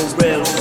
real.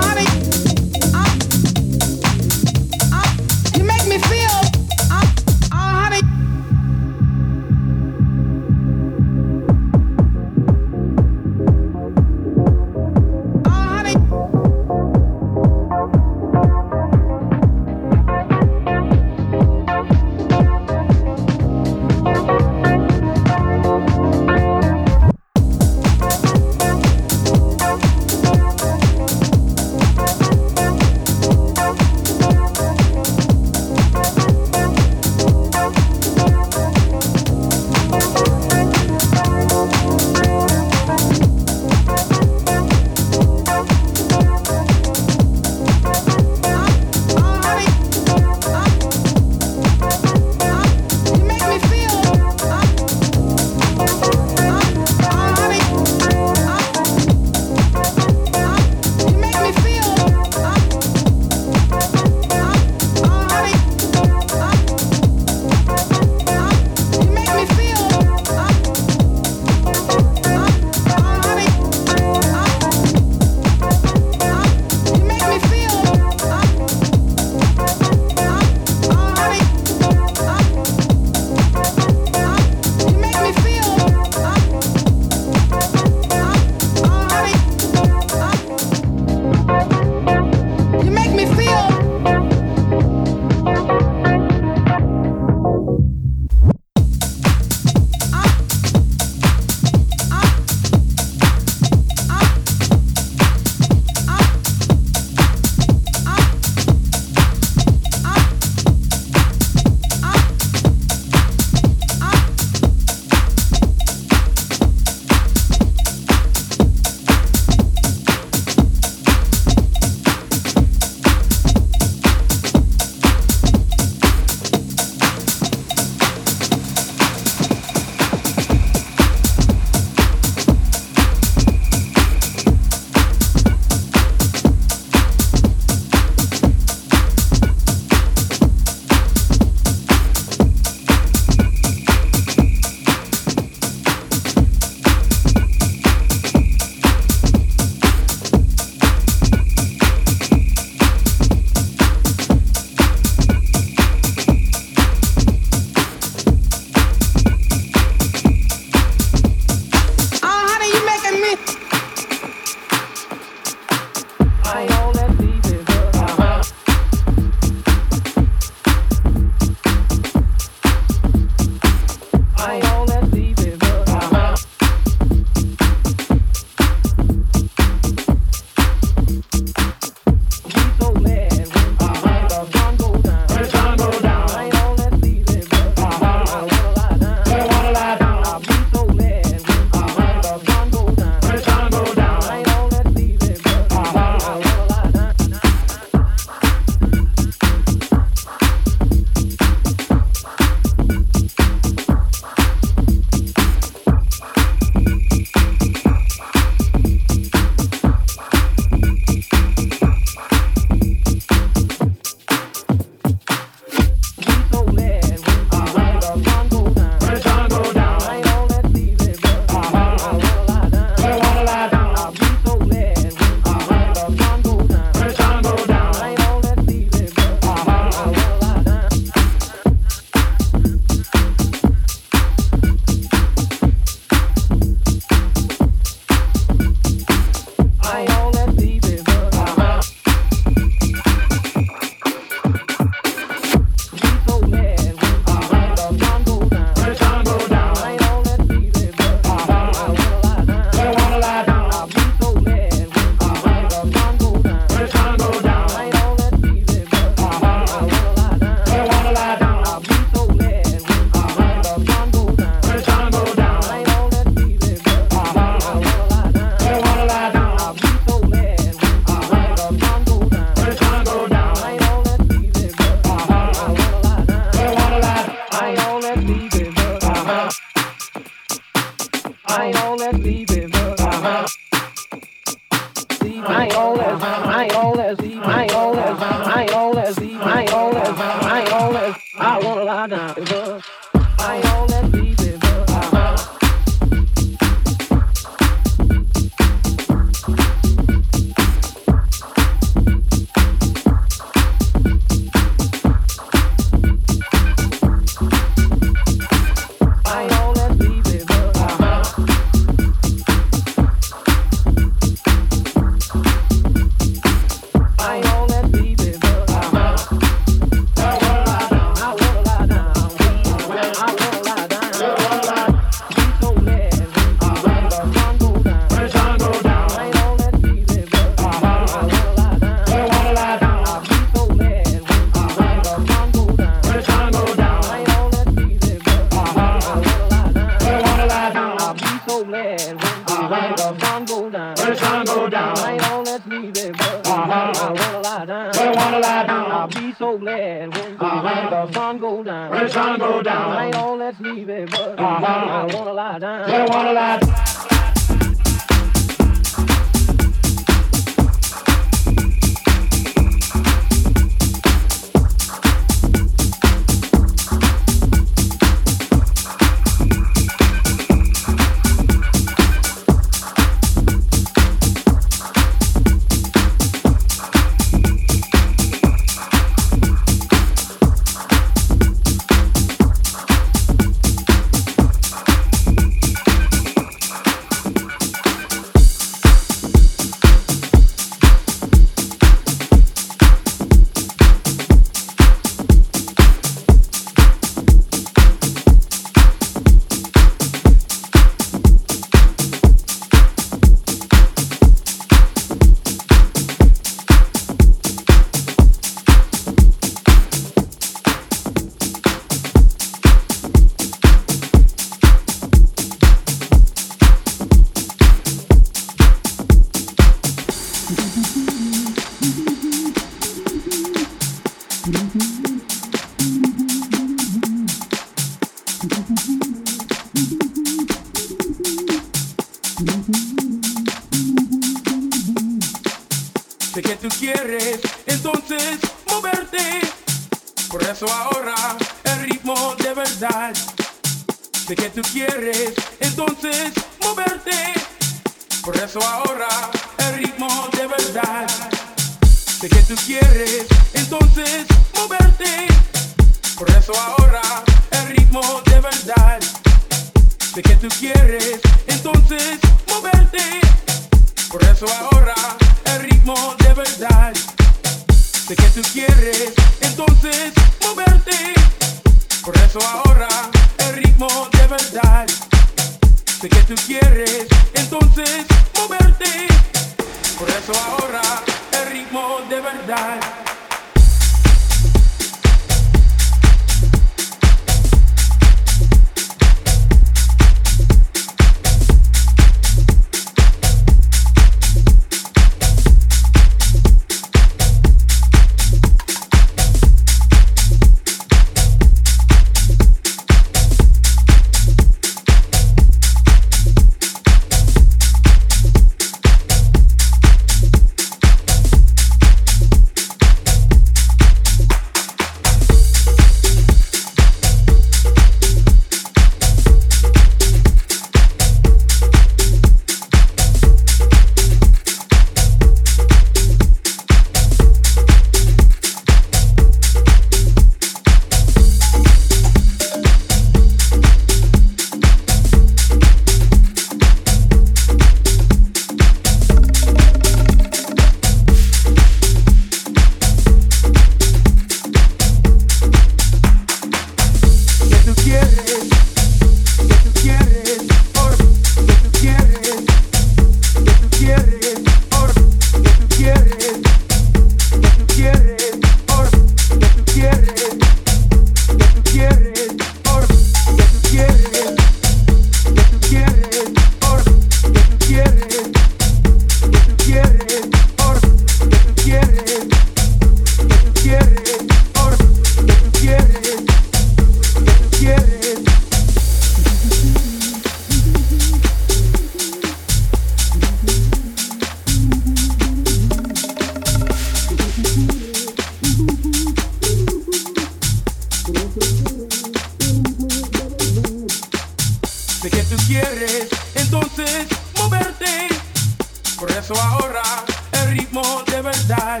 libertad.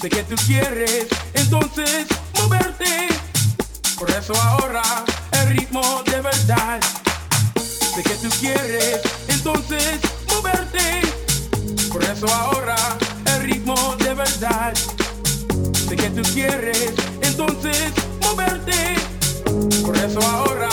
Sé que tú quieres entonces moverte. Por eso ahora el ritmo de verdad. Sé que tú quieres entonces moverte. Por eso ahora el ritmo de verdad. Sé que tú quieres entonces moverte. Por eso ahora